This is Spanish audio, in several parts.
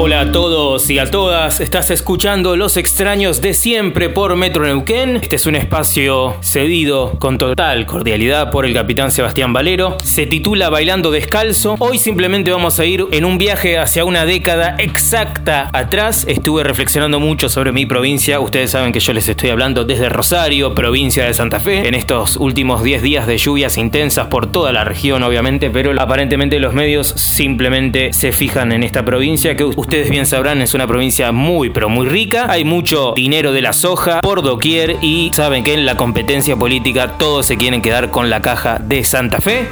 Hola a todos y a todas, estás escuchando Los extraños de siempre por Metro Neuquén. Este es un espacio cedido con total cordialidad por el capitán Sebastián Valero. Se titula Bailando Descalzo. Hoy simplemente vamos a ir en un viaje hacia una década exacta atrás. Estuve reflexionando mucho sobre mi provincia. Ustedes saben que yo les estoy hablando desde Rosario, provincia de Santa Fe. En estos últimos 10 días de lluvias intensas por toda la región, obviamente, pero aparentemente los medios simplemente se fijan en esta provincia que bien sabrán es una provincia muy pero muy rica, hay mucho dinero de la soja por doquier y saben que en la competencia política todos se quieren quedar con la caja de Santa Fe.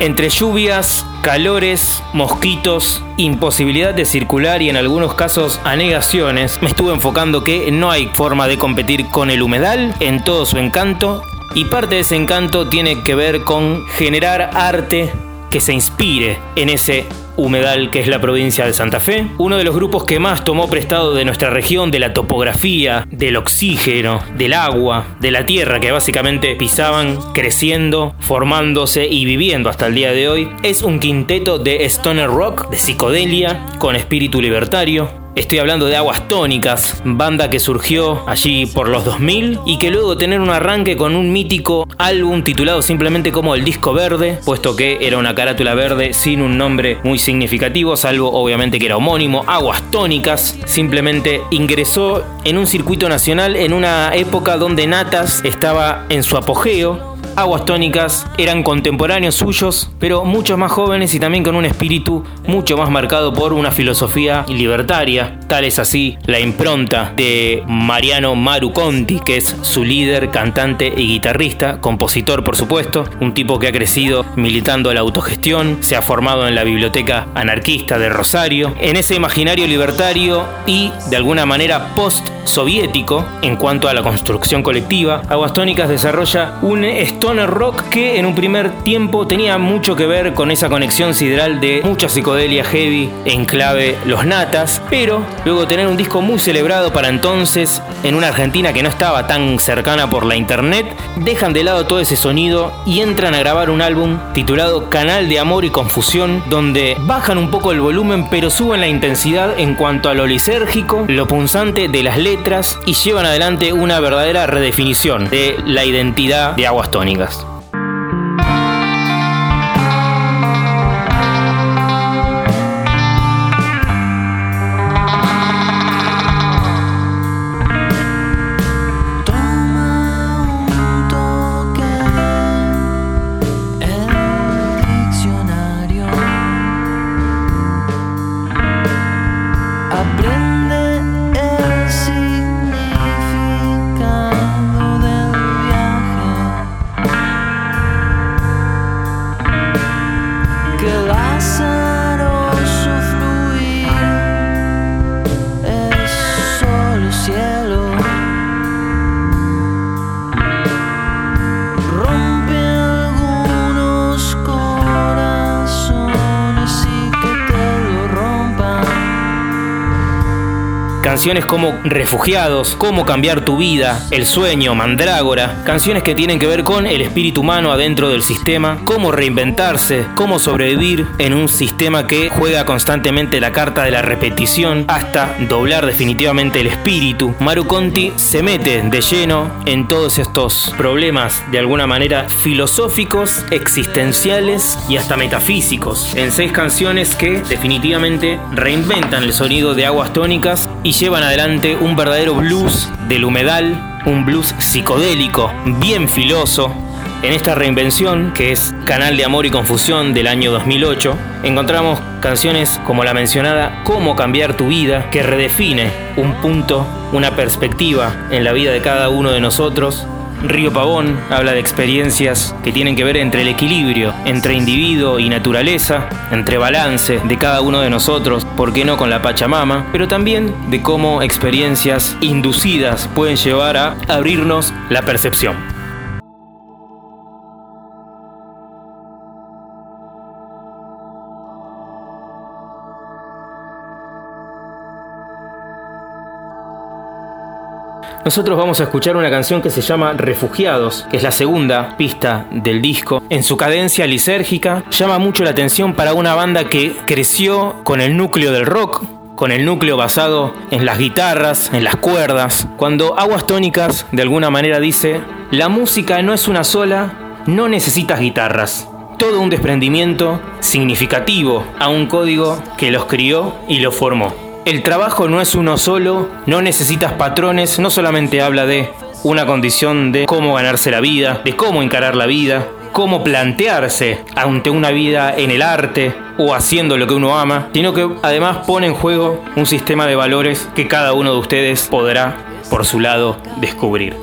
Entre lluvias, calores, mosquitos, imposibilidad de circular y en algunos casos anegaciones, me estuve enfocando que no hay forma de competir con el humedal en todo su encanto y parte de ese encanto tiene que ver con generar arte que se inspire en ese humedal que es la provincia de Santa Fe. Uno de los grupos que más tomó prestado de nuestra región, de la topografía, del oxígeno, del agua, de la tierra que básicamente pisaban creciendo, formándose y viviendo hasta el día de hoy, es un quinteto de stoner rock, de psicodelia, con espíritu libertario, Estoy hablando de Aguas Tónicas, banda que surgió allí por los 2000 y que luego tener un arranque con un mítico álbum titulado simplemente como El Disco Verde, puesto que era una carátula verde sin un nombre muy significativo, salvo obviamente que era homónimo, Aguas Tónicas, simplemente ingresó en un circuito nacional en una época donde Natas estaba en su apogeo Aguas Tónicas eran contemporáneos suyos, pero muchos más jóvenes y también con un espíritu mucho más marcado por una filosofía libertaria. Tal es así la impronta de Mariano Maru Conti, que es su líder, cantante y guitarrista, compositor por supuesto, un tipo que ha crecido militando la autogestión, se ha formado en la biblioteca anarquista de Rosario, en ese imaginario libertario y de alguna manera post-soviético en cuanto a la construcción colectiva, Aguas Tónicas desarrolla un stoner rock que en un primer tiempo tenía mucho que ver con esa conexión sideral de mucha psicodelia heavy en clave Los Natas, pero luego tener un disco muy celebrado para entonces en una Argentina que no estaba tan cercana por la internet, dejan de lado todo ese sonido y entran a grabar un álbum titulado Canal de Amor y Confusión, donde bajan un poco el volumen pero suben la intensidad en cuanto a lo lisérgico, lo punzante de las letras y llevan adelante una verdadera redefinición de la identidad de Aguas Tónicas. Canciones como Refugiados, Cómo cambiar tu vida, El sueño, Mandrágora. Canciones que tienen que ver con el espíritu humano adentro del sistema, cómo reinventarse, cómo sobrevivir en un sistema que juega constantemente la carta de la repetición hasta doblar definitivamente el espíritu. Maru Conti se mete de lleno en todos estos problemas de alguna manera filosóficos, existenciales y hasta metafísicos. En seis canciones que definitivamente reinventan el sonido de aguas tónicas y llevan adelante un verdadero blues del humedal, un blues psicodélico, bien filoso. En esta reinvención, que es Canal de Amor y Confusión del año 2008, encontramos canciones como la mencionada Cómo cambiar tu vida, que redefine un punto, una perspectiva en la vida de cada uno de nosotros Río Pavón habla de experiencias que tienen que ver entre el equilibrio, entre individuo y naturaleza, entre balance de cada uno de nosotros, por qué no con la Pachamama, pero también de cómo experiencias inducidas pueden llevar a abrirnos la percepción. Nosotros vamos a escuchar una canción que se llama Refugiados, que es la segunda pista del disco. En su cadencia lisérgica llama mucho la atención para una banda que creció con el núcleo del rock, con el núcleo basado en las guitarras, en las cuerdas. Cuando Aguas Tónicas de alguna manera dice, la música no es una sola, no necesitas guitarras. Todo un desprendimiento significativo a un código que los crió y los formó. El trabajo no es uno solo, no necesitas patrones, no solamente habla de una condición de cómo ganarse la vida, de cómo encarar la vida, cómo plantearse ante una vida en el arte o haciendo lo que uno ama, sino que además pone en juego un sistema de valores que cada uno de ustedes podrá, por su lado, descubrir.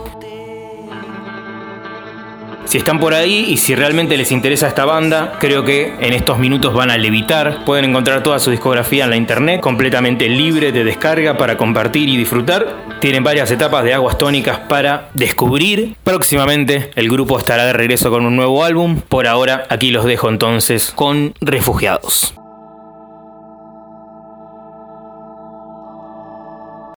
Si están por ahí y si realmente les interesa esta banda, creo que en estos minutos van a levitar. Pueden encontrar toda su discografía en la internet, completamente libre de descarga para compartir y disfrutar. Tienen varias etapas de aguas tónicas para descubrir. Próximamente el grupo estará de regreso con un nuevo álbum. Por ahora aquí los dejo entonces con Refugiados.